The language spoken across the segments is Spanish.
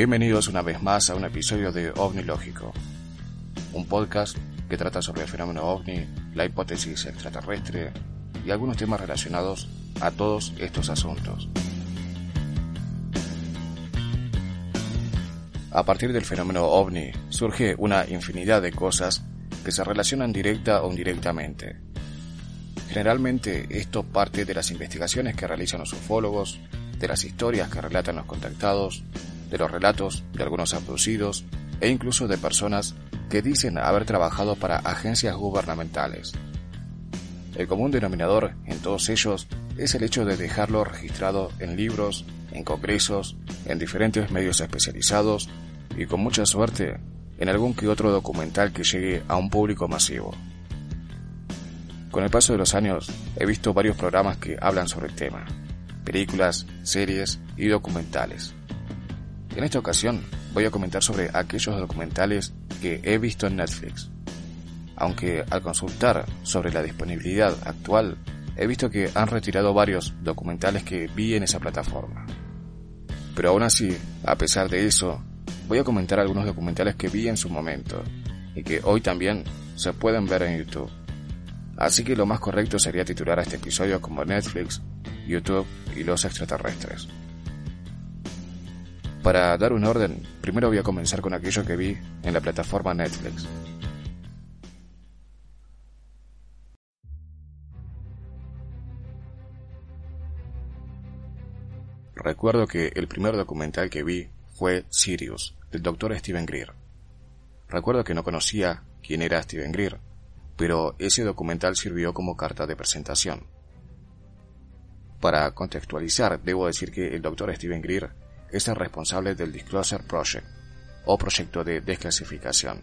Bienvenidos una vez más a un episodio de OVNI Lógico, un podcast que trata sobre el fenómeno OVNI, la hipótesis extraterrestre y algunos temas relacionados a todos estos asuntos. A partir del fenómeno ovni surge una infinidad de cosas que se relacionan directa o indirectamente. Generalmente esto parte de las investigaciones que realizan los ufólogos, de las historias que relatan los contactados, de los relatos de algunos abducidos e incluso de personas que dicen haber trabajado para agencias gubernamentales. El común denominador en todos ellos es el hecho de dejarlo registrado en libros, en congresos, en diferentes medios especializados y con mucha suerte en algún que otro documental que llegue a un público masivo. Con el paso de los años he visto varios programas que hablan sobre el tema, películas, series y documentales. En esta ocasión voy a comentar sobre aquellos documentales que he visto en Netflix. Aunque al consultar sobre la disponibilidad actual, he visto que han retirado varios documentales que vi en esa plataforma. Pero aún así, a pesar de eso, voy a comentar algunos documentales que vi en su momento y que hoy también se pueden ver en YouTube. Así que lo más correcto sería titular a este episodio como Netflix, YouTube y los extraterrestres. Para dar un orden, primero voy a comenzar con aquello que vi en la plataforma Netflix. Recuerdo que el primer documental que vi fue Sirius, del doctor Steven Greer. Recuerdo que no conocía quién era Steven Greer, pero ese documental sirvió como carta de presentación. Para contextualizar, debo decir que el doctor Steven Greer es el responsable del Disclosure Project, o proyecto de desclasificación.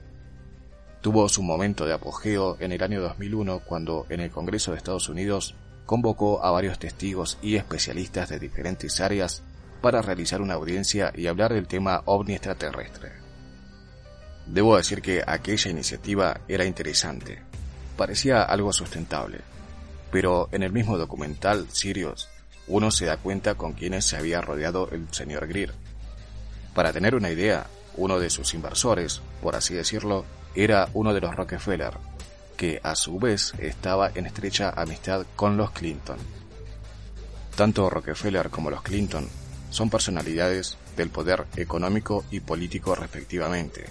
Tuvo su momento de apogeo en el año 2001 cuando en el Congreso de Estados Unidos convocó a varios testigos y especialistas de diferentes áreas para realizar una audiencia y hablar del tema ovni extraterrestre. Debo decir que aquella iniciativa era interesante, parecía algo sustentable, pero en el mismo documental, Sirius, uno se da cuenta con quienes se había rodeado el señor Greer. Para tener una idea, uno de sus inversores, por así decirlo, era uno de los Rockefeller, que a su vez estaba en estrecha amistad con los Clinton. Tanto Rockefeller como los Clinton son personalidades del poder económico y político respectivamente,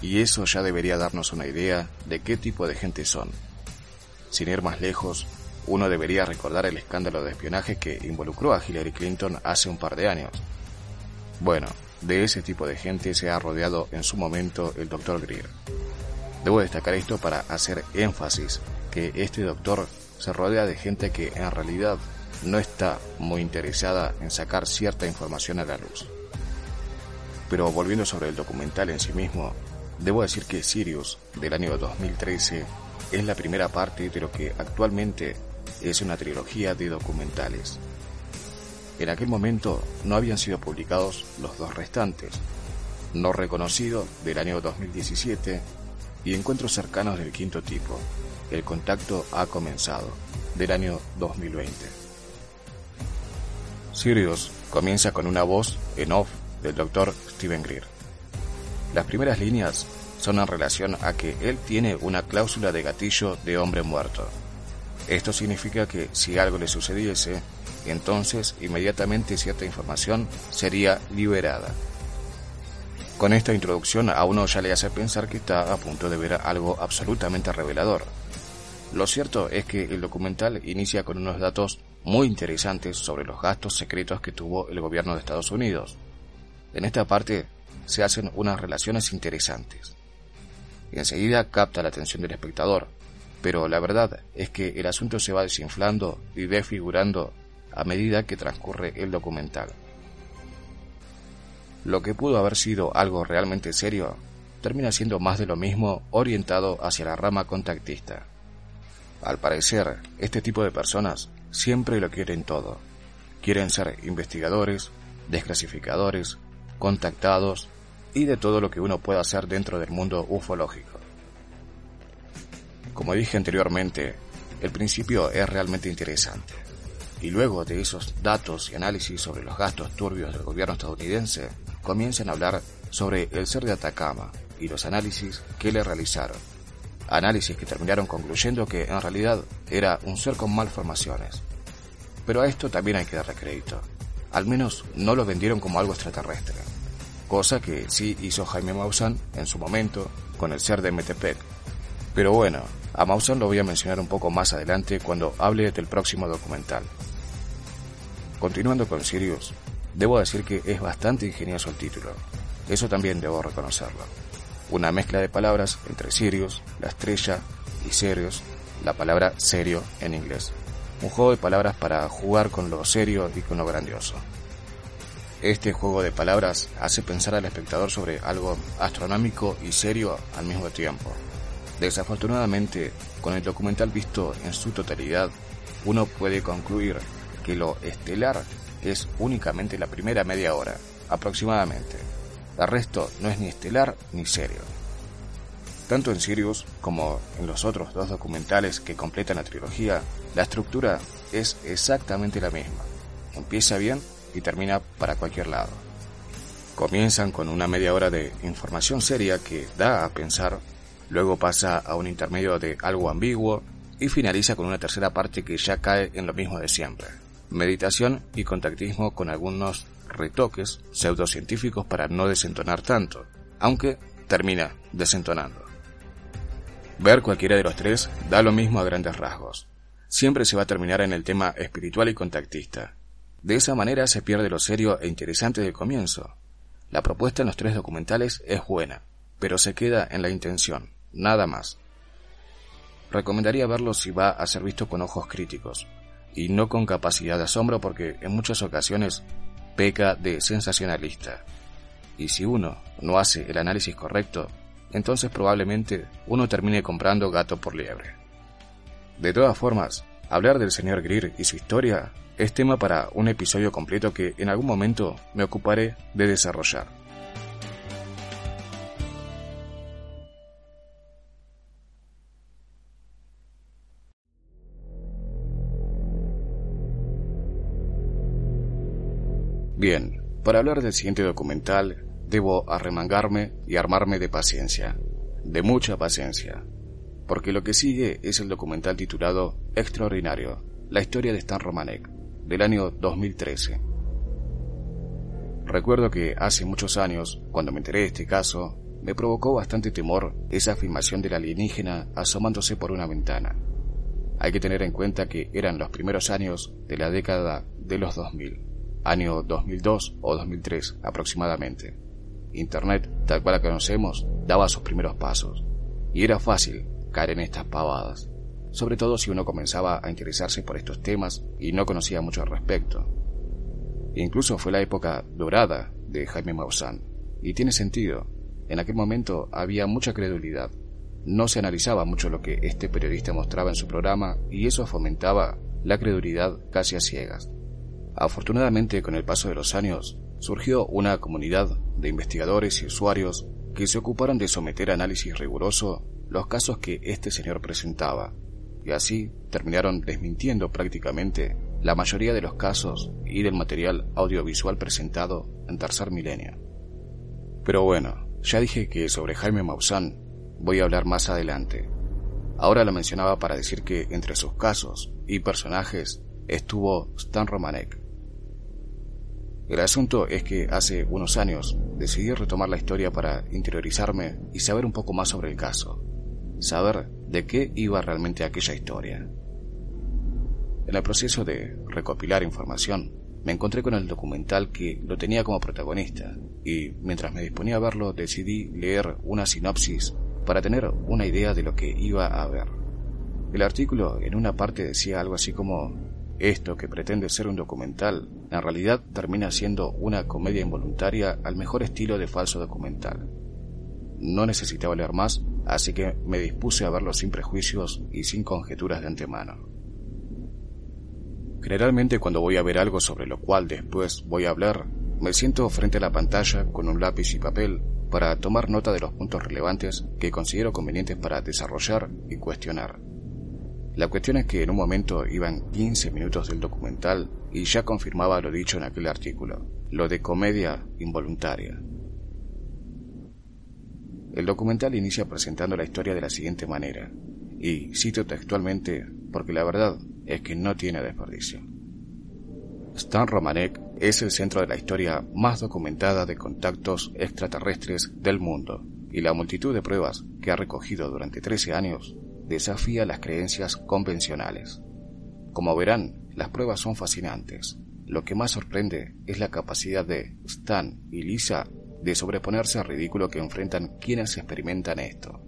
y eso ya debería darnos una idea de qué tipo de gente son. Sin ir más lejos, uno debería recordar el escándalo de espionaje que involucró a Hillary Clinton hace un par de años. Bueno, de ese tipo de gente se ha rodeado en su momento el Dr. Greer. Debo destacar esto para hacer énfasis que este doctor se rodea de gente que en realidad no está muy interesada en sacar cierta información a la luz. Pero volviendo sobre el documental en sí mismo, debo decir que Sirius, del año 2013, es la primera parte de lo que actualmente es una trilogía de documentales. En aquel momento no habían sido publicados los dos restantes, No Reconocido del año 2017 y Encuentros cercanos del quinto tipo, El contacto ha comenzado, del año 2020. Sirius comienza con una voz en off del Dr. Steven Greer. Las primeras líneas son en relación a que él tiene una cláusula de gatillo de hombre muerto. Esto significa que si algo le sucediese, entonces inmediatamente cierta información sería liberada. Con esta introducción a uno ya le hace pensar que está a punto de ver algo absolutamente revelador. Lo cierto es que el documental inicia con unos datos muy interesantes sobre los gastos secretos que tuvo el gobierno de Estados Unidos. En esta parte se hacen unas relaciones interesantes. Y enseguida capta la atención del espectador, pero la verdad es que el asunto se va desinflando y desfigurando a medida que transcurre el documental. Lo que pudo haber sido algo realmente serio termina siendo más de lo mismo orientado hacia la rama contactista. Al parecer, este tipo de personas siempre lo quieren todo. Quieren ser investigadores, desclasificadores, contactados y de todo lo que uno pueda hacer dentro del mundo ufológico. Como dije anteriormente, el principio es realmente interesante. Y luego de esos datos y análisis sobre los gastos turbios del gobierno estadounidense, comienzan a hablar sobre el ser de Atacama y los análisis que le realizaron. Análisis que terminaron concluyendo que en realidad era un ser con malformaciones. Pero a esto también hay que darle crédito. Al menos no lo vendieron como algo extraterrestre. Cosa que sí hizo Jaime Maussan en su momento con el ser de Metepec. Pero bueno, a Maussan lo voy a mencionar un poco más adelante cuando hable del próximo documental. Continuando con Sirius, debo decir que es bastante ingenioso el título. Eso también debo reconocerlo. Una mezcla de palabras entre Sirius, la estrella, y serios, la palabra serio en inglés. Un juego de palabras para jugar con lo serio y con lo grandioso. Este juego de palabras hace pensar al espectador sobre algo astronómico y serio al mismo tiempo. Desafortunadamente, con el documental visto en su totalidad, uno puede concluir que lo estelar es únicamente la primera media hora, aproximadamente. El resto no es ni estelar ni serio. Tanto en Sirius como en los otros dos documentales que completan la trilogía, la estructura es exactamente la misma. Empieza bien y termina para cualquier lado. Comienzan con una media hora de información seria que da a pensar, luego pasa a un intermedio de algo ambiguo y finaliza con una tercera parte que ya cae en lo mismo de siempre meditación y contactismo con algunos retoques pseudocientíficos para no desentonar tanto, aunque termina desentonando. Ver cualquiera de los tres da lo mismo a grandes rasgos. Siempre se va a terminar en el tema espiritual y contactista. De esa manera se pierde lo serio e interesante del comienzo. La propuesta en los tres documentales es buena, pero se queda en la intención, nada más. Recomendaría verlo si va a ser visto con ojos críticos, y no con capacidad de asombro porque en muchas ocasiones peca de sensacionalista. Y si uno no hace el análisis correcto, entonces probablemente uno termine comprando gato por liebre. De todas formas, hablar del señor Greer y su historia es tema para un episodio completo que en algún momento me ocuparé de desarrollar. Bien, para hablar del siguiente documental, debo arremangarme y armarme de paciencia, de mucha paciencia, porque lo que sigue es el documental titulado Extraordinario, la historia de Stan Romanek, del año 2013. Recuerdo que hace muchos años, cuando me enteré de este caso, me provocó bastante temor esa afirmación del alienígena asomándose por una ventana. Hay que tener en cuenta que eran los primeros años de la década de los 2000 año 2002 o 2003 aproximadamente. Internet, tal cual la conocemos, daba sus primeros pasos, y era fácil caer en estas pavadas, sobre todo si uno comenzaba a interesarse por estos temas y no conocía mucho al respecto. Incluso fue la época dorada de Jaime Maussan, y tiene sentido, en aquel momento había mucha credulidad, no se analizaba mucho lo que este periodista mostraba en su programa y eso fomentaba la credulidad casi a ciegas. Afortunadamente, con el paso de los años, surgió una comunidad de investigadores y usuarios que se ocuparon de someter a análisis riguroso los casos que este señor presentaba, y así terminaron desmintiendo prácticamente la mayoría de los casos y del material audiovisual presentado en tercer milenio. Pero bueno, ya dije que sobre Jaime Maussan voy a hablar más adelante. Ahora lo mencionaba para decir que entre sus casos y personajes estuvo Stan Romanek, el asunto es que hace unos años decidí retomar la historia para interiorizarme y saber un poco más sobre el caso, saber de qué iba realmente aquella historia. En el proceso de recopilar información, me encontré con el documental que lo tenía como protagonista, y mientras me disponía a verlo decidí leer una sinopsis para tener una idea de lo que iba a ver. El artículo en una parte decía algo así como esto que pretende ser un documental, en realidad termina siendo una comedia involuntaria al mejor estilo de falso documental. No necesitaba leer más, así que me dispuse a verlo sin prejuicios y sin conjeturas de antemano. Generalmente cuando voy a ver algo sobre lo cual después voy a hablar, me siento frente a la pantalla con un lápiz y papel para tomar nota de los puntos relevantes que considero convenientes para desarrollar y cuestionar. La cuestión es que en un momento iban 15 minutos del documental y ya confirmaba lo dicho en aquel artículo. lo de comedia involuntaria. El documental inicia presentando la historia de la siguiente manera, y cito textualmente porque la verdad es que no tiene desperdicio. Stan Romanek es el centro de la historia más documentada de contactos extraterrestres del mundo, y la multitud de pruebas que ha recogido durante 13 años desafía las creencias convencionales. Como verán, las pruebas son fascinantes. Lo que más sorprende es la capacidad de Stan y Lisa de sobreponerse al ridículo que enfrentan quienes experimentan esto.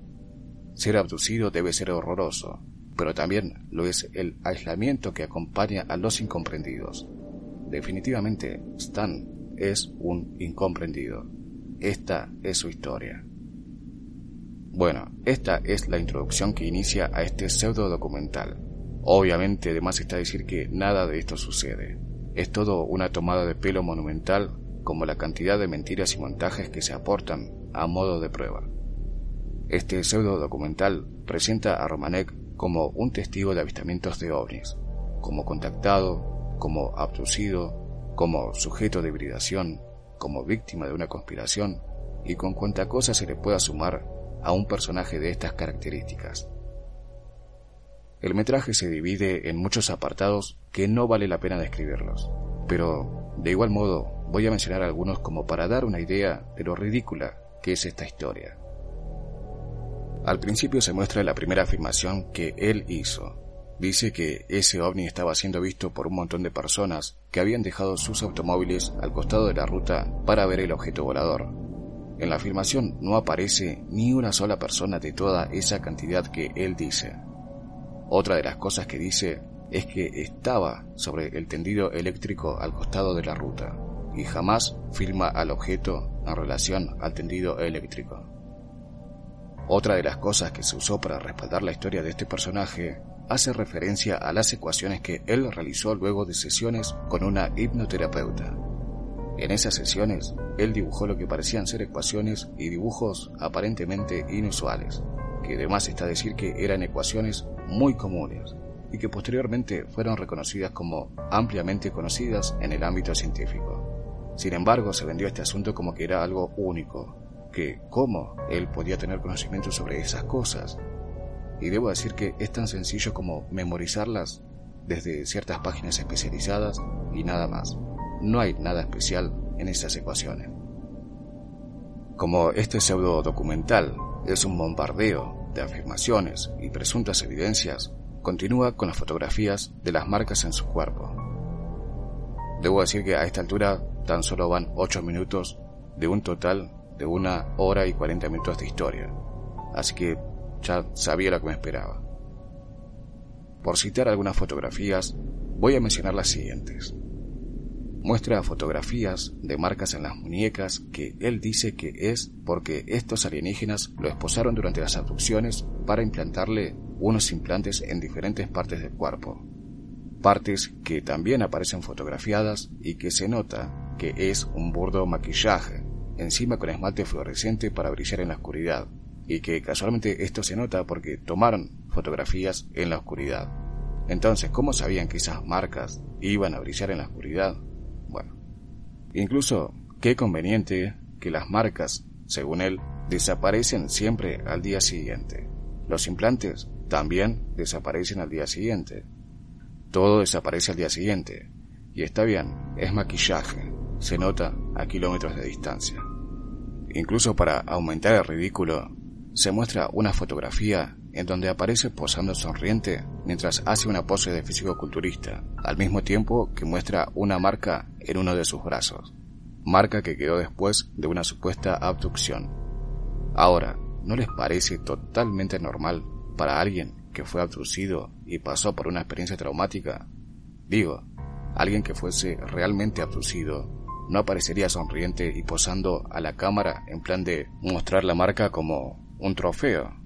Ser abducido debe ser horroroso, pero también lo es el aislamiento que acompaña a los incomprendidos. Definitivamente, Stan es un incomprendido. Esta es su historia. Bueno, esta es la introducción que inicia a este pseudo documental. Obviamente, además está decir que nada de esto sucede. Es todo una tomada de pelo monumental como la cantidad de mentiras y montajes que se aportan a modo de prueba. Este pseudo documental presenta a Romanek como un testigo de avistamientos de ovnis, como contactado, como abducido, como sujeto de hibridación, como víctima de una conspiración y con cuanta cosa se le pueda sumar a un personaje de estas características. El metraje se divide en muchos apartados que no vale la pena describirlos, pero de igual modo voy a mencionar algunos como para dar una idea de lo ridícula que es esta historia. Al principio se muestra la primera afirmación que él hizo. Dice que ese ovni estaba siendo visto por un montón de personas que habían dejado sus automóviles al costado de la ruta para ver el objeto volador, en la afirmación no aparece ni una sola persona de toda esa cantidad que él dice. Otra de las cosas que dice es que estaba sobre el tendido eléctrico al costado de la ruta y jamás firma al objeto en relación al tendido eléctrico. Otra de las cosas que se usó para respaldar la historia de este personaje hace referencia a las ecuaciones que él realizó luego de sesiones con una hipnoterapeuta. En esas sesiones, él dibujó lo que parecían ser ecuaciones y dibujos aparentemente inusuales, que además está decir que eran ecuaciones muy comunes y que posteriormente fueron reconocidas como ampliamente conocidas en el ámbito científico. Sin embargo, se vendió este asunto como que era algo único, que cómo él podía tener conocimiento sobre esas cosas. Y debo decir que es tan sencillo como memorizarlas desde ciertas páginas especializadas y nada más. No hay nada especial en esas ecuaciones. Como este pseudo documental es un bombardeo de afirmaciones y presuntas evidencias, continúa con las fotografías de las marcas en su cuerpo. Debo decir que a esta altura tan solo van 8 minutos de un total de una hora y 40 minutos de historia, así que ya sabía lo que me esperaba. Por citar algunas fotografías, voy a mencionar las siguientes muestra fotografías de marcas en las muñecas que él dice que es porque estos alienígenas lo esposaron durante las abducciones para implantarle unos implantes en diferentes partes del cuerpo. Partes que también aparecen fotografiadas y que se nota que es un burdo maquillaje, encima con esmalte fluorescente para brillar en la oscuridad, y que casualmente esto se nota porque tomaron fotografías en la oscuridad. Entonces, ¿cómo sabían que esas marcas iban a brillar en la oscuridad? Incluso, qué conveniente que las marcas, según él, desaparecen siempre al día siguiente. Los implantes también desaparecen al día siguiente. Todo desaparece al día siguiente. Y está bien, es maquillaje, se nota a kilómetros de distancia. Incluso para aumentar el ridículo, se muestra una fotografía en donde aparece posando sonriente mientras hace una pose de físico-culturista, al mismo tiempo que muestra una marca en uno de sus brazos, marca que quedó después de una supuesta abducción. Ahora, ¿no les parece totalmente normal para alguien que fue abducido y pasó por una experiencia traumática? Digo, alguien que fuese realmente abducido no aparecería sonriente y posando a la cámara en plan de mostrar la marca como un trofeo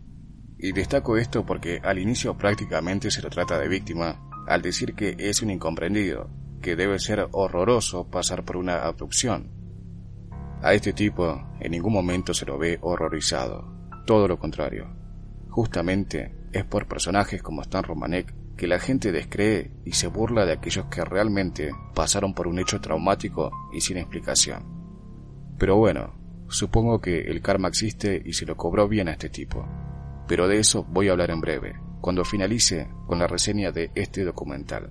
y destaco esto porque al inicio prácticamente se lo trata de víctima, al decir que es un incomprendido, que debe ser horroroso pasar por una abducción. A este tipo en ningún momento se lo ve horrorizado, todo lo contrario. Justamente es por personajes como Stan Romanek que la gente descree y se burla de aquellos que realmente pasaron por un hecho traumático y sin explicación. Pero bueno, supongo que el karma existe y se lo cobró bien a este tipo. Pero de eso voy a hablar en breve, cuando finalice con la reseña de este documental.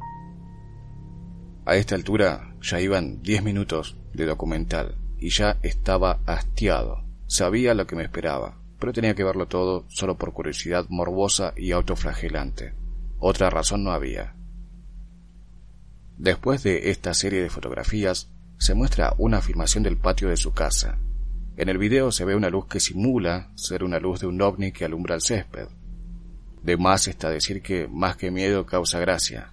A esta altura ya iban 10 minutos de documental y ya estaba hastiado. Sabía lo que me esperaba, pero tenía que verlo todo solo por curiosidad morbosa y autoflagelante. Otra razón no había. Después de esta serie de fotografías, se muestra una afirmación del patio de su casa. En el video se ve una luz que simula ser una luz de un ovni que alumbra el césped. De más está decir que más que miedo causa gracia.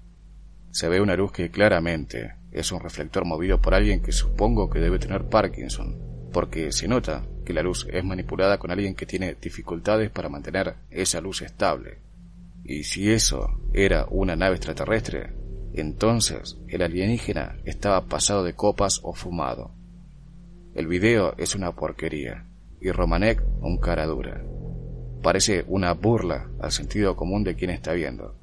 Se ve una luz que claramente es un reflector movido por alguien que supongo que debe tener Parkinson, porque se nota que la luz es manipulada con alguien que tiene dificultades para mantener esa luz estable. Y si eso era una nave extraterrestre, entonces el alienígena estaba pasado de copas o fumado. El video es una porquería y Romanek un cara dura. Parece una burla al sentido común de quien está viendo.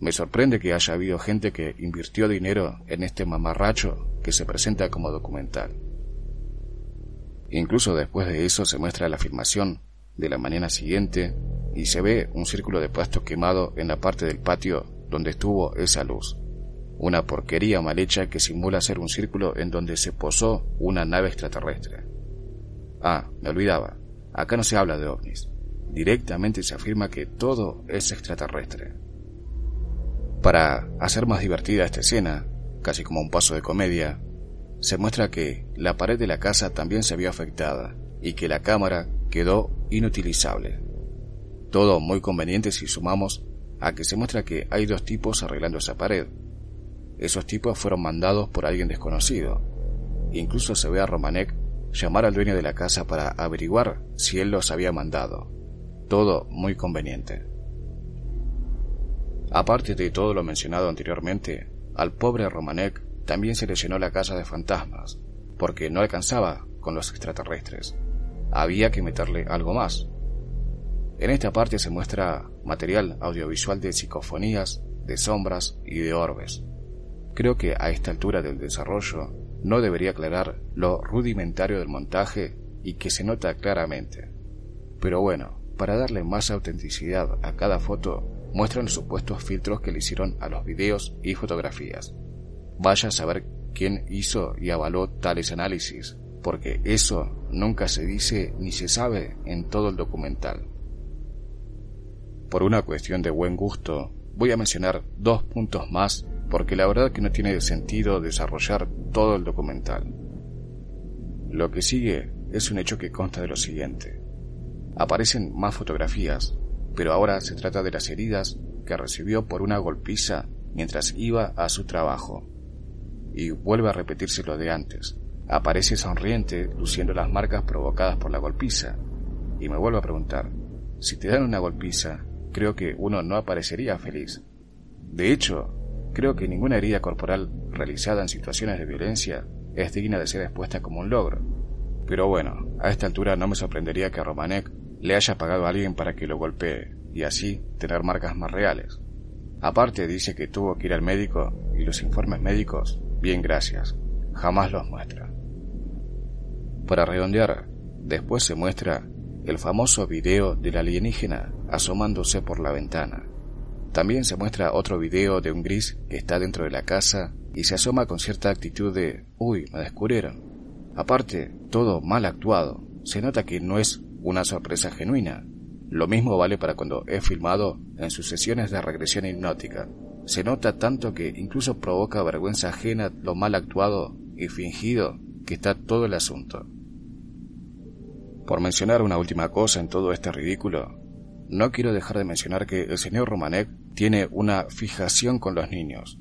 Me sorprende que haya habido gente que invirtió dinero en este mamarracho que se presenta como documental. Incluso después de eso se muestra la filmación de la mañana siguiente y se ve un círculo de pasto quemado en la parte del patio donde estuvo esa luz. Una porquería mal hecha que simula ser un círculo en donde se posó una nave extraterrestre. Ah, me olvidaba. Acá no se habla de ovnis. Directamente se afirma que todo es extraterrestre. Para hacer más divertida esta escena, casi como un paso de comedia, se muestra que la pared de la casa también se vio afectada y que la cámara quedó inutilizable. Todo muy conveniente si sumamos a que se muestra que hay dos tipos arreglando esa pared. Esos tipos fueron mandados por alguien desconocido. Incluso se ve a Romanek llamar al dueño de la casa para averiguar si él los había mandado. Todo muy conveniente. Aparte de todo lo mencionado anteriormente, al pobre Romanek también se le llenó la casa de fantasmas, porque no alcanzaba con los extraterrestres. Había que meterle algo más. En esta parte se muestra material audiovisual de psicofonías, de sombras y de orbes. Creo que a esta altura del desarrollo no debería aclarar lo rudimentario del montaje y que se nota claramente. Pero bueno, para darle más autenticidad a cada foto, muestran supuestos filtros que le hicieron a los videos y fotografías. Vaya a saber quién hizo y avaló tales análisis, porque eso nunca se dice ni se sabe en todo el documental. Por una cuestión de buen gusto, voy a mencionar dos puntos más porque la verdad que no tiene sentido desarrollar todo el documental. Lo que sigue es un hecho que consta de lo siguiente. Aparecen más fotografías, pero ahora se trata de las heridas que recibió por una golpiza mientras iba a su trabajo. Y vuelve a repetirse lo de antes. Aparece sonriente, luciendo las marcas provocadas por la golpiza. Y me vuelvo a preguntar, si te dan una golpiza, creo que uno no aparecería feliz. De hecho, creo que ninguna herida corporal realizada en situaciones de violencia es digna de ser expuesta como un logro. Pero bueno, a esta altura no me sorprendería que Romanek le haya pagado a alguien para que lo golpee y así tener marcas más reales. Aparte dice que tuvo que ir al médico y los informes médicos, bien gracias, jamás los muestra. Para redondear, después se muestra el famoso video del alienígena asomándose por la ventana. También se muestra otro video de un gris que está dentro de la casa y se asoma con cierta actitud de uy, me descubrieron. Aparte, todo mal actuado. Se nota que no es una sorpresa genuina. Lo mismo vale para cuando es filmado en sus sesiones de regresión hipnótica. Se nota tanto que incluso provoca vergüenza ajena lo mal actuado y fingido que está todo el asunto. Por mencionar una última cosa en todo este ridículo, no quiero dejar de mencionar que el señor Romanek tiene una fijación con los niños,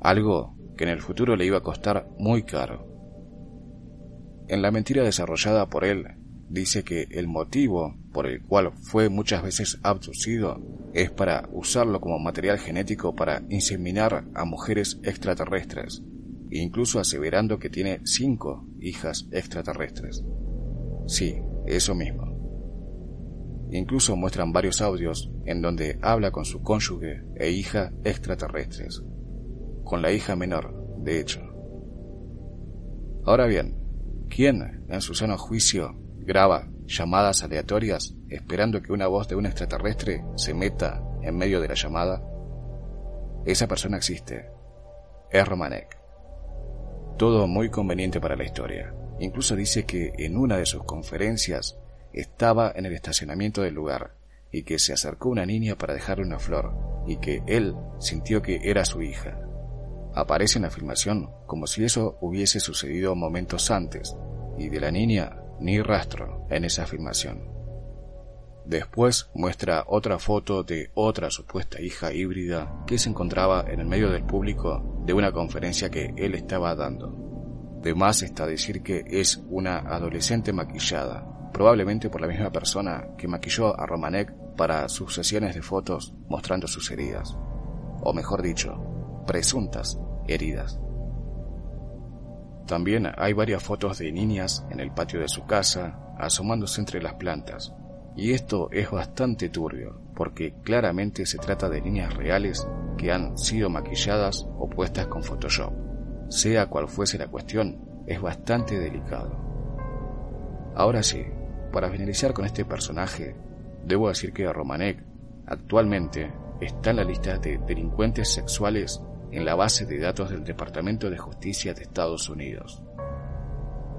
algo que en el futuro le iba a costar muy caro. En la mentira desarrollada por él, dice que el motivo por el cual fue muchas veces abducido es para usarlo como material genético para inseminar a mujeres extraterrestres, incluso aseverando que tiene cinco hijas extraterrestres. Sí, eso mismo. Incluso muestran varios audios en donde habla con su cónyuge e hija extraterrestres, con la hija menor, de hecho. Ahora bien, ¿quién en su sano juicio graba llamadas aleatorias esperando que una voz de un extraterrestre se meta en medio de la llamada? Esa persona existe. Es Romanek. Todo muy conveniente para la historia. Incluso dice que en una de sus conferencias estaba en el estacionamiento del lugar y que se acercó una niña para dejarle una flor y que él sintió que era su hija. Aparece en la filmación como si eso hubiese sucedido momentos antes y de la niña ni rastro en esa filmación. Después muestra otra foto de otra supuesta hija híbrida que se encontraba en el medio del público de una conferencia que él estaba dando. De más está decir que es una adolescente maquillada, probablemente por la misma persona que maquilló a Romanek para sus sesiones de fotos mostrando sus heridas, o mejor dicho, presuntas heridas. También hay varias fotos de niñas en el patio de su casa, asomándose entre las plantas, y esto es bastante turbio, porque claramente se trata de niñas reales que han sido maquilladas o puestas con Photoshop. Sea cual fuese la cuestión, es bastante delicado. Ahora sí, para finalizar con este personaje, debo decir que Romanek actualmente está en la lista de delincuentes sexuales en la base de datos del Departamento de Justicia de Estados Unidos.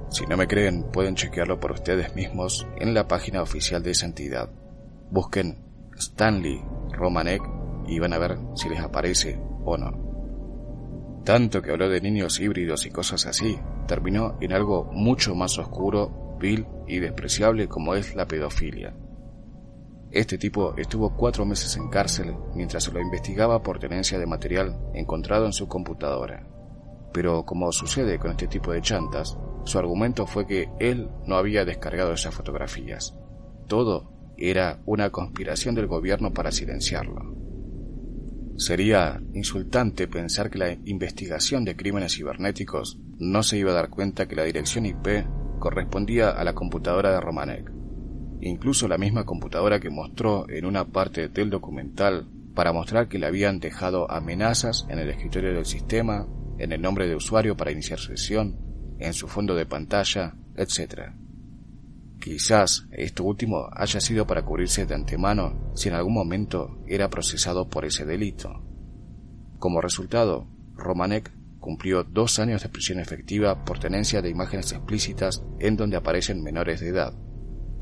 Si no me creen, pueden chequearlo por ustedes mismos en la página oficial de esa entidad. Busquen Stanley Romanek y van a ver si les aparece o no. Tanto que habló de niños híbridos y cosas así, terminó en algo mucho más oscuro vil y despreciable como es la pedofilia. Este tipo estuvo cuatro meses en cárcel mientras se lo investigaba por tenencia de material encontrado en su computadora. Pero como sucede con este tipo de chantas, su argumento fue que él no había descargado esas fotografías. Todo era una conspiración del gobierno para silenciarlo. Sería insultante pensar que la investigación de crímenes cibernéticos no se iba a dar cuenta que la dirección IP correspondía a la computadora de Romanek. Incluso la misma computadora que mostró en una parte del documental para mostrar que le habían dejado amenazas en el escritorio del sistema, en el nombre de usuario para iniciar sesión, en su fondo de pantalla, etc. Quizás esto último haya sido para cubrirse de antemano si en algún momento era procesado por ese delito. Como resultado, Romanek cumplió dos años de prisión efectiva por tenencia de imágenes explícitas en donde aparecen menores de edad.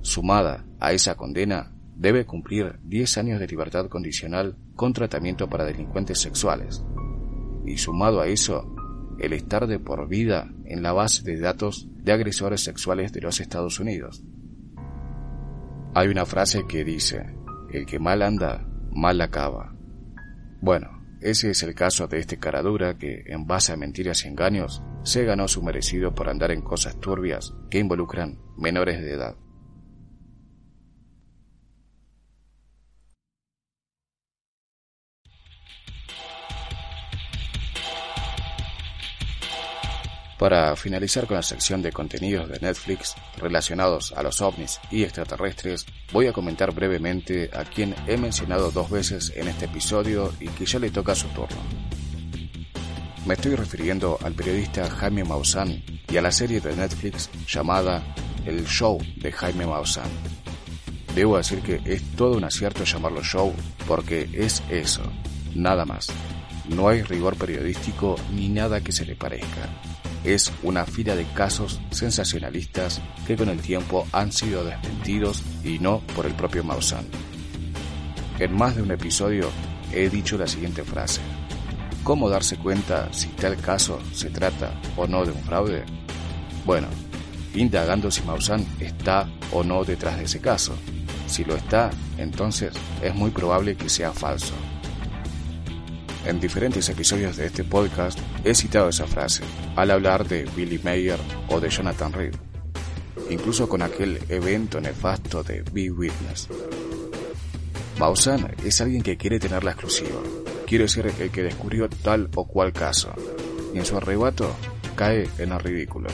Sumada a esa condena, debe cumplir 10 años de libertad condicional con tratamiento para delincuentes sexuales. Y sumado a eso, el estar de por vida en la base de datos de agresores sexuales de los Estados Unidos. Hay una frase que dice, el que mal anda, mal acaba. Bueno, ese es el caso de este caradura que, en base a mentiras y engaños, se ganó su merecido por andar en cosas turbias que involucran menores de edad. Para finalizar con la sección de contenidos de Netflix relacionados a los ovnis y extraterrestres, voy a comentar brevemente a quien he mencionado dos veces en este episodio y que ya le toca su turno. Me estoy refiriendo al periodista Jaime Maussan y a la serie de Netflix llamada El Show de Jaime Maussan. Debo decir que es todo un acierto llamarlo show porque es eso, nada más. No hay rigor periodístico ni nada que se le parezca es una fila de casos sensacionalistas que con el tiempo han sido desmentidos y no por el propio Maussan. En más de un episodio he dicho la siguiente frase. ¿Cómo darse cuenta si tal caso se trata o no de un fraude? Bueno, indagando si Maussan está o no detrás de ese caso. Si lo está, entonces es muy probable que sea falso. En diferentes episodios de este podcast he citado esa frase al hablar de Billy Mayer o de Jonathan Reed, incluso con aquel evento nefasto de Be Witness. Maussan es alguien que quiere tener la exclusiva, quiere ser el que descubrió tal o cual caso, y en su arrebato cae en el ridículo.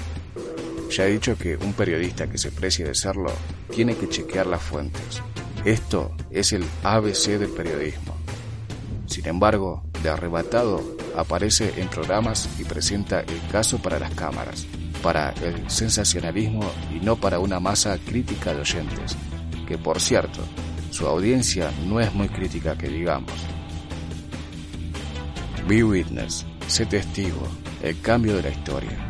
Ya he dicho que un periodista que se precie de serlo tiene que chequear las fuentes, Esto es el ABC del periodismo. Sin embargo, de arrebatado aparece en programas y presenta el caso para las cámaras, para el sensacionalismo y no para una masa crítica de oyentes, que por cierto, su audiencia no es muy crítica que digamos. Be Witness, sé testigo, el cambio de la historia.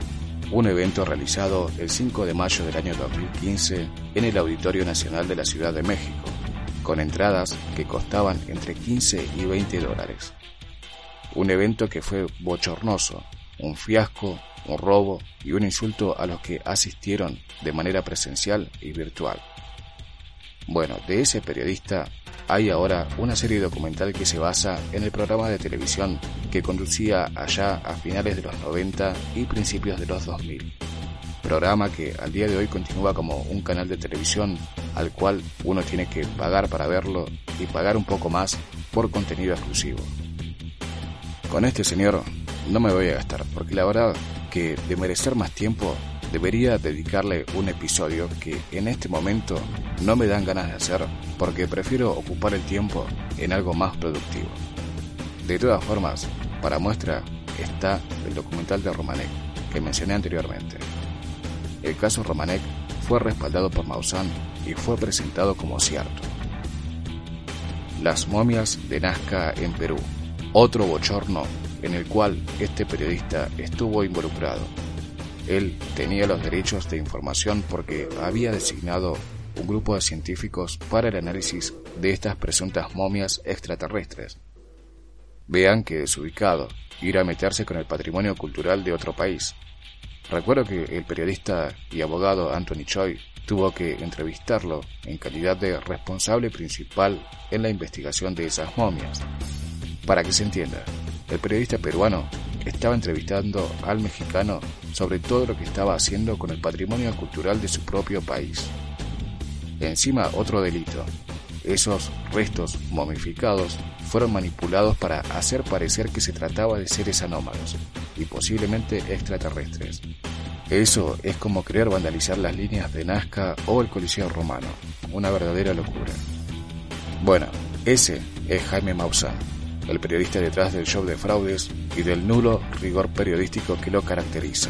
Un evento realizado el 5 de mayo del año 2015 en el Auditorio Nacional de la Ciudad de México, con entradas que costaban entre 15 y 20 dólares. Un evento que fue bochornoso, un fiasco, un robo y un insulto a los que asistieron de manera presencial y virtual. Bueno, de ese periodista hay ahora una serie documental que se basa en el programa de televisión que conducía allá a finales de los 90 y principios de los 2000. Programa que al día de hoy continúa como un canal de televisión al cual uno tiene que pagar para verlo y pagar un poco más por contenido exclusivo. Con este señor no me voy a gastar, porque la verdad que de merecer más tiempo debería dedicarle un episodio que en este momento no me dan ganas de hacer porque prefiero ocupar el tiempo en algo más productivo. De todas formas, para muestra está el documental de Romanek que mencioné anteriormente. El caso Romanek fue respaldado por Maussan y fue presentado como cierto. Las momias de Nazca en Perú otro bochorno en el cual este periodista estuvo involucrado. Él tenía los derechos de información porque había designado un grupo de científicos para el análisis de estas presuntas momias extraterrestres. Vean que es ubicado ir a meterse con el patrimonio cultural de otro país. Recuerdo que el periodista y abogado Anthony Choi tuvo que entrevistarlo en calidad de responsable principal en la investigación de esas momias. Para que se entienda, el periodista peruano estaba entrevistando al mexicano sobre todo lo que estaba haciendo con el patrimonio cultural de su propio país. Encima otro delito. Esos restos momificados fueron manipulados para hacer parecer que se trataba de seres anómalos y posiblemente extraterrestres. Eso es como querer vandalizar las líneas de Nazca o el Coliseo Romano. Una verdadera locura. Bueno, ese es Jaime Maussan el periodista detrás del show de fraudes y del nulo rigor periodístico que lo caracteriza.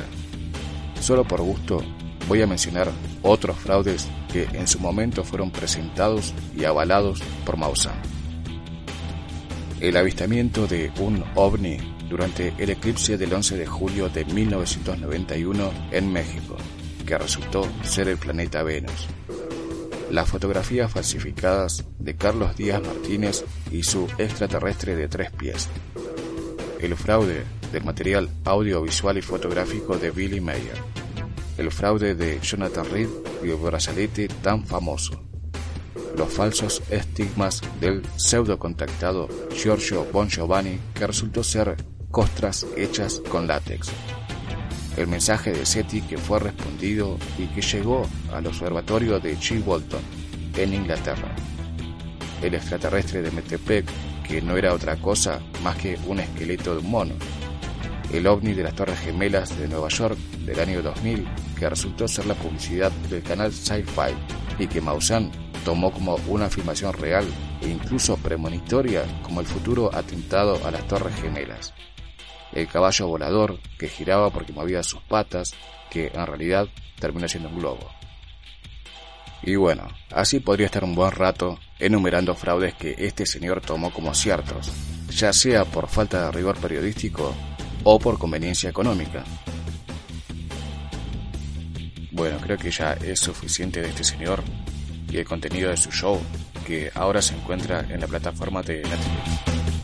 Solo por gusto voy a mencionar otros fraudes que en su momento fueron presentados y avalados por Maussan. El avistamiento de un ovni durante el eclipse del 11 de julio de 1991 en México, que resultó ser el planeta Venus las fotografías falsificadas de Carlos Díaz Martínez y su extraterrestre de tres pies, el fraude del material audiovisual y fotográfico de Billy Mayer, el fraude de Jonathan Reed y el brazalete tan famoso, los falsos estigmas del pseudo contactado Giorgio Bon Giovanni que resultó ser costras hechas con látex. El mensaje de SETI que fue respondido y que llegó al observatorio de Chi Walton, en Inglaterra. El extraterrestre de Metepec, que no era otra cosa más que un esqueleto de un mono. El ovni de las Torres Gemelas de Nueva York del año 2000, que resultó ser la publicidad del canal Sci-Fi y que Maussan tomó como una afirmación real e incluso premonitoria como el futuro atentado a las Torres Gemelas el caballo volador que giraba porque movía sus patas, que en realidad terminó siendo un globo. Y bueno, así podría estar un buen rato enumerando fraudes que este señor tomó como ciertos, ya sea por falta de rigor periodístico o por conveniencia económica. Bueno, creo que ya es suficiente de este señor y el contenido de su show, que ahora se encuentra en la plataforma de Netflix.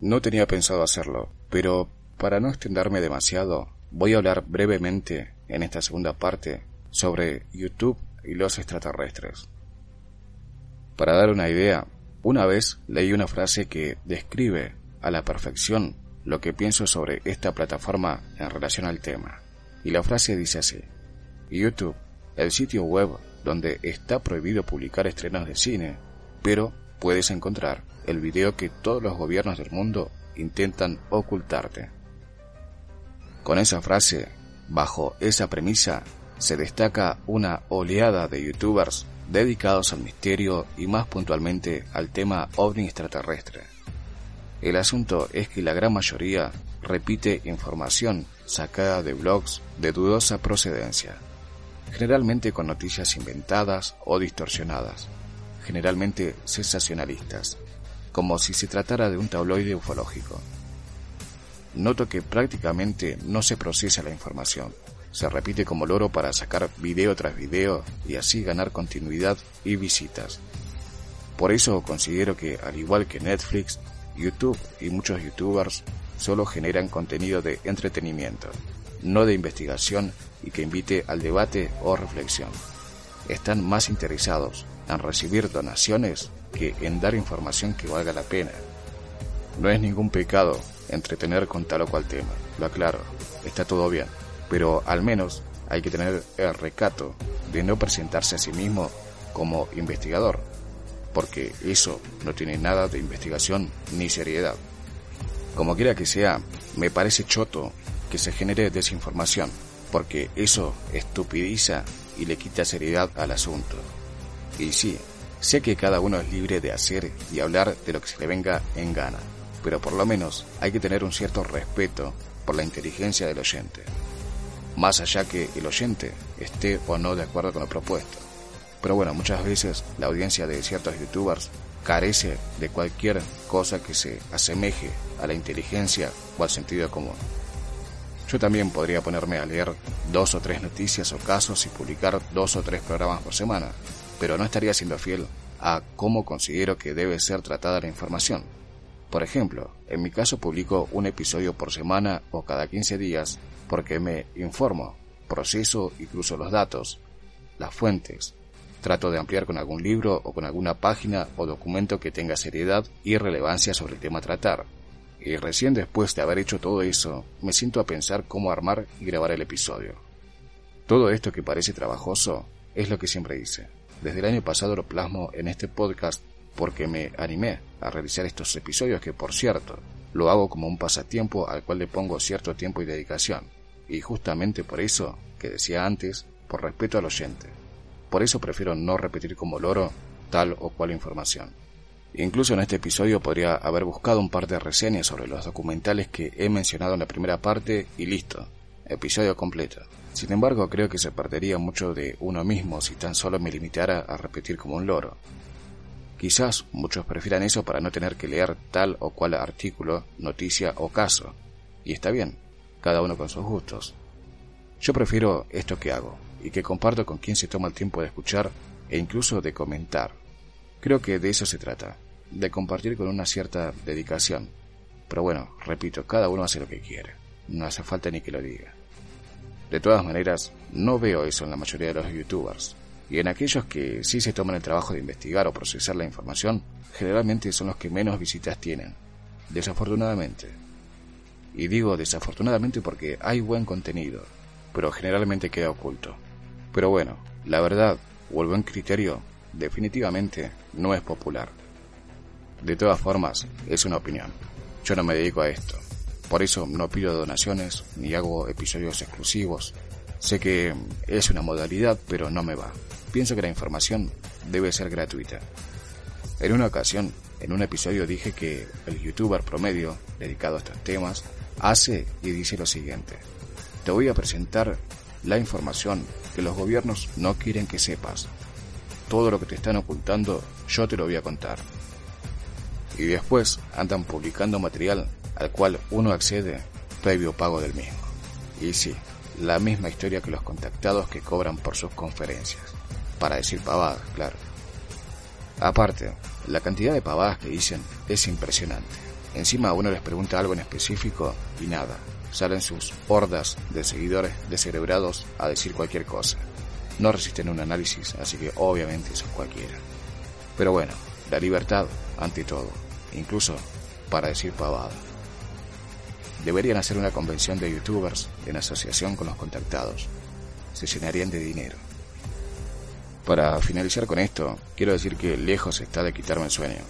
No tenía pensado hacerlo, pero para no extenderme demasiado, voy a hablar brevemente en esta segunda parte sobre YouTube y los extraterrestres. Para dar una idea, una vez leí una frase que describe a la perfección lo que pienso sobre esta plataforma en relación al tema. Y la frase dice así, YouTube, el sitio web donde está prohibido publicar estrenos de cine, pero puedes encontrar el video que todos los gobiernos del mundo intentan ocultarte. Con esa frase, bajo esa premisa, se destaca una oleada de youtubers dedicados al misterio y más puntualmente al tema ovni extraterrestre. El asunto es que la gran mayoría repite información sacada de blogs de dudosa procedencia, generalmente con noticias inventadas o distorsionadas, generalmente sensacionalistas, como si se tratara de un tabloide ufológico. Noto que prácticamente no se procesa la información, se repite como loro para sacar video tras video y así ganar continuidad y visitas. Por eso considero que, al igual que Netflix, YouTube y muchos youtubers solo generan contenido de entretenimiento, no de investigación y que invite al debate o reflexión. Están más interesados en recibir donaciones que en dar información que valga la pena. No es ningún pecado entretener con tal o cual tema, lo aclaro, está todo bien pero al menos hay que tener el recato de no presentarse a sí mismo como investigador, porque eso no tiene nada de investigación ni seriedad. Como quiera que sea, me parece choto que se genere desinformación, porque eso estupidiza y le quita seriedad al asunto. Y sí, sé que cada uno es libre de hacer y hablar de lo que se le venga en gana, pero por lo menos hay que tener un cierto respeto por la inteligencia del oyente más allá que el oyente esté o no de acuerdo con lo propuesto. Pero bueno, muchas veces la audiencia de ciertos youtubers carece de cualquier cosa que se asemeje a la inteligencia o al sentido común. Yo también podría ponerme a leer dos o tres noticias o casos y publicar dos o tres programas por semana, pero no estaría siendo fiel a cómo considero que debe ser tratada la información. Por ejemplo, en mi caso publico un episodio por semana o cada 15 días porque me informo, proceso y cruzo los datos, las fuentes. Trato de ampliar con algún libro o con alguna página o documento que tenga seriedad y relevancia sobre el tema a tratar. Y recién después de haber hecho todo eso, me siento a pensar cómo armar y grabar el episodio. Todo esto que parece trabajoso es lo que siempre hice. Desde el año pasado lo plasmo en este podcast porque me animé a realizar estos episodios que, por cierto, lo hago como un pasatiempo al cual le pongo cierto tiempo y dedicación y justamente por eso, que decía antes, por respeto al oyente. Por eso prefiero no repetir como loro tal o cual información. Incluso en este episodio podría haber buscado un par de reseñas sobre los documentales que he mencionado en la primera parte y listo, episodio completo. Sin embargo, creo que se perdería mucho de uno mismo si tan solo me limitara a repetir como un loro. Quizás muchos prefieran eso para no tener que leer tal o cual artículo, noticia o caso. Y está bien, cada uno con sus gustos. Yo prefiero esto que hago y que comparto con quien se toma el tiempo de escuchar e incluso de comentar. Creo que de eso se trata, de compartir con una cierta dedicación. Pero bueno, repito, cada uno hace lo que quiere, no hace falta ni que lo diga. De todas maneras, no veo eso en la mayoría de los youtubers, y en aquellos que sí se toman el trabajo de investigar o procesar la información, generalmente son los que menos visitas tienen, desafortunadamente. Y digo desafortunadamente porque hay buen contenido, pero generalmente queda oculto. Pero bueno, la verdad o el buen criterio definitivamente no es popular. De todas formas, es una opinión. Yo no me dedico a esto. Por eso no pido donaciones ni hago episodios exclusivos. Sé que es una modalidad, pero no me va. Pienso que la información debe ser gratuita. En una ocasión, en un episodio dije que el youtuber promedio dedicado a estos temas hace y dice lo siguiente. Te voy a presentar la información que los gobiernos no quieren que sepas. Todo lo que te están ocultando yo te lo voy a contar. Y después andan publicando material al cual uno accede previo pago del mismo. Y sí, la misma historia que los contactados que cobran por sus conferencias. Para decir pavadas, claro. Aparte, la cantidad de pavadas que dicen es impresionante. Encima uno les pregunta algo en específico y nada, salen sus hordas de seguidores descerebrados a decir cualquier cosa. No resisten un análisis, así que obviamente son cualquiera. Pero bueno, la libertad ante todo, incluso para decir pavada. Deberían hacer una convención de youtubers en asociación con los contactados. Se llenarían de dinero. Para finalizar con esto, quiero decir que lejos está de quitarme el sueño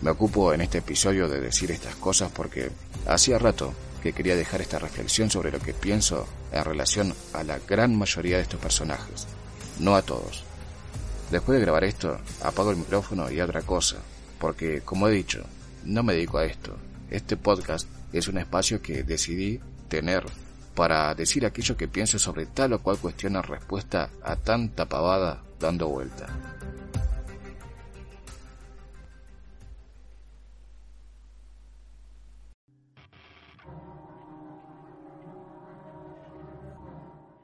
Me ocupo en este episodio de decir estas cosas porque hacía rato que quería dejar esta reflexión sobre lo que pienso en relación a la gran mayoría de estos personajes, no a todos. Después de grabar esto, apago el micrófono y otra cosa, porque, como he dicho, no me dedico a esto. Este podcast es un espacio que decidí tener para decir aquello que pienso sobre tal o cual cuestión en respuesta a tanta pavada dando vuelta.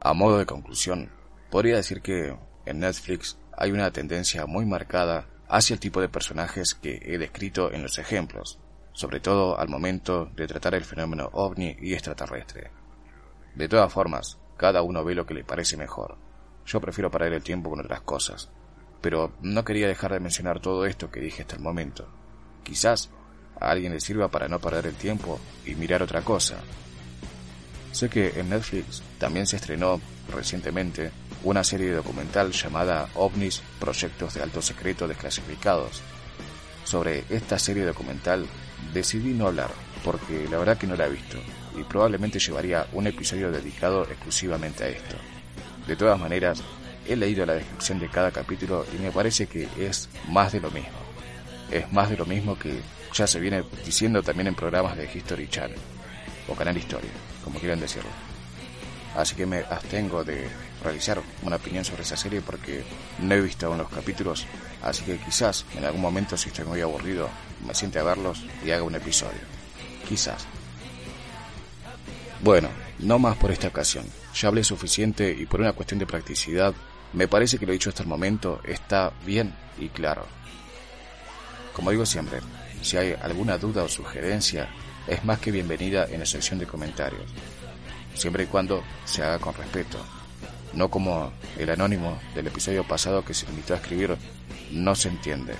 A modo de conclusión, podría decir que en Netflix hay una tendencia muy marcada hacia el tipo de personajes que he descrito en los ejemplos, sobre todo al momento de tratar el fenómeno ovni y extraterrestre. De todas formas, cada uno ve lo que le parece mejor. Yo prefiero parar el tiempo con otras cosas, pero no quería dejar de mencionar todo esto que dije hasta el momento. Quizás a alguien le sirva para no perder el tiempo y mirar otra cosa, Sé que en Netflix también se estrenó recientemente una serie documental llamada OVNIS, Proyectos de Alto Secreto Desclasificados. Sobre esta serie documental decidí no hablar porque la verdad que no la he visto y probablemente llevaría un episodio dedicado exclusivamente a esto. De todas maneras, he leído la descripción de cada capítulo y me parece que es más de lo mismo. Es más de lo mismo que ya se viene diciendo también en programas de History Channel o Canal Historia como quieran decirlo. Así que me abstengo de realizar una opinión sobre esa serie porque no he visto aún los capítulos, así que quizás en algún momento si estoy muy aburrido me siente a verlos y haga un episodio. Quizás. Bueno, no más por esta ocasión. Ya hablé suficiente y por una cuestión de practicidad, me parece que lo dicho hasta el momento está bien y claro. Como digo siempre, si hay alguna duda o sugerencia, es más que bienvenida en la sección de comentarios, siempre y cuando se haga con respeto, no como el anónimo del episodio pasado que se limitó a escribir no se entiende,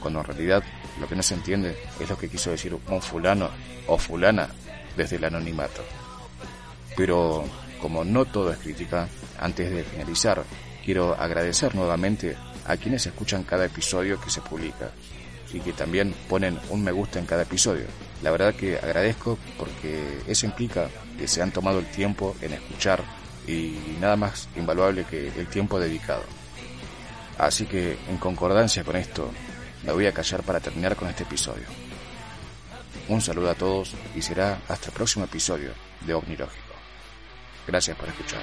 cuando en realidad lo que no se entiende es lo que quiso decir un fulano o fulana desde el anonimato. Pero como no todo es crítica, antes de finalizar, quiero agradecer nuevamente a quienes escuchan cada episodio que se publica y que también ponen un me gusta en cada episodio. La verdad que agradezco porque eso implica que se han tomado el tiempo en escuchar y nada más invaluable que el tiempo dedicado. Así que en concordancia con esto, me voy a callar para terminar con este episodio. Un saludo a todos y será hasta el próximo episodio de OVNILógico. Gracias por escuchar.